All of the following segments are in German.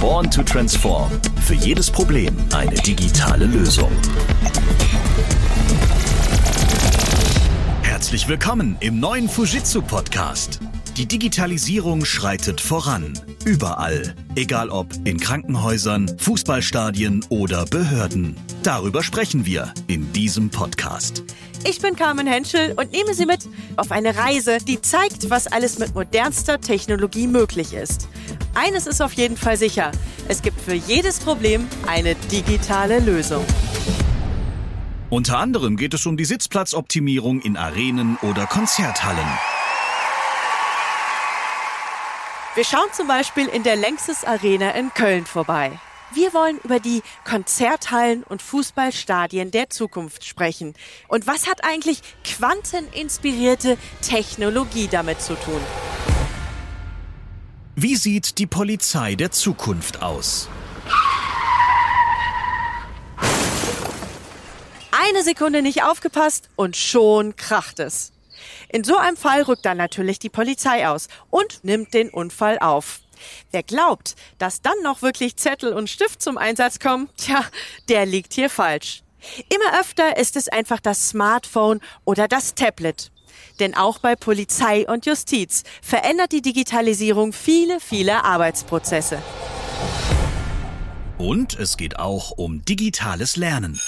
Born to Transform. Für jedes Problem eine digitale Lösung. Herzlich willkommen im neuen Fujitsu Podcast. Die Digitalisierung schreitet voran. Überall. Egal ob in Krankenhäusern, Fußballstadien oder Behörden. Darüber sprechen wir in diesem Podcast. Ich bin Carmen Henschel und nehme Sie mit auf eine Reise, die zeigt, was alles mit modernster Technologie möglich ist. Eines ist auf jeden Fall sicher. Es gibt für jedes Problem eine digitale Lösung. Unter anderem geht es um die Sitzplatzoptimierung in Arenen oder Konzerthallen. Wir schauen zum Beispiel in der Längstes Arena in Köln vorbei. Wir wollen über die Konzerthallen und Fußballstadien der Zukunft sprechen. Und was hat eigentlich quanteninspirierte Technologie damit zu tun? Wie sieht die Polizei der Zukunft aus? Eine Sekunde nicht aufgepasst und schon kracht es. In so einem Fall rückt dann natürlich die Polizei aus und nimmt den Unfall auf. Wer glaubt, dass dann noch wirklich Zettel und Stift zum Einsatz kommen, tja, der liegt hier falsch. Immer öfter ist es einfach das Smartphone oder das Tablet. Denn auch bei Polizei und Justiz verändert die Digitalisierung viele, viele Arbeitsprozesse. Und es geht auch um digitales Lernen.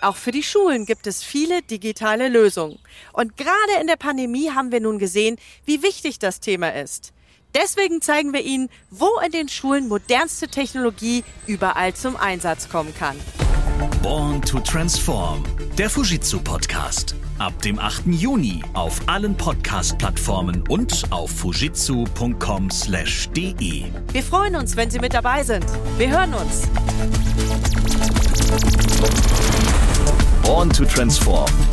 Auch für die Schulen gibt es viele digitale Lösungen. Und gerade in der Pandemie haben wir nun gesehen, wie wichtig das Thema ist. Deswegen zeigen wir Ihnen, wo in den Schulen modernste Technologie überall zum Einsatz kommen kann. Born to Transform, der Fujitsu Podcast. Ab dem 8. Juni auf allen Podcast-Plattformen und auf fujitsu.com/de. Wir freuen uns, wenn Sie mit dabei sind. Wir hören uns. Born to Transform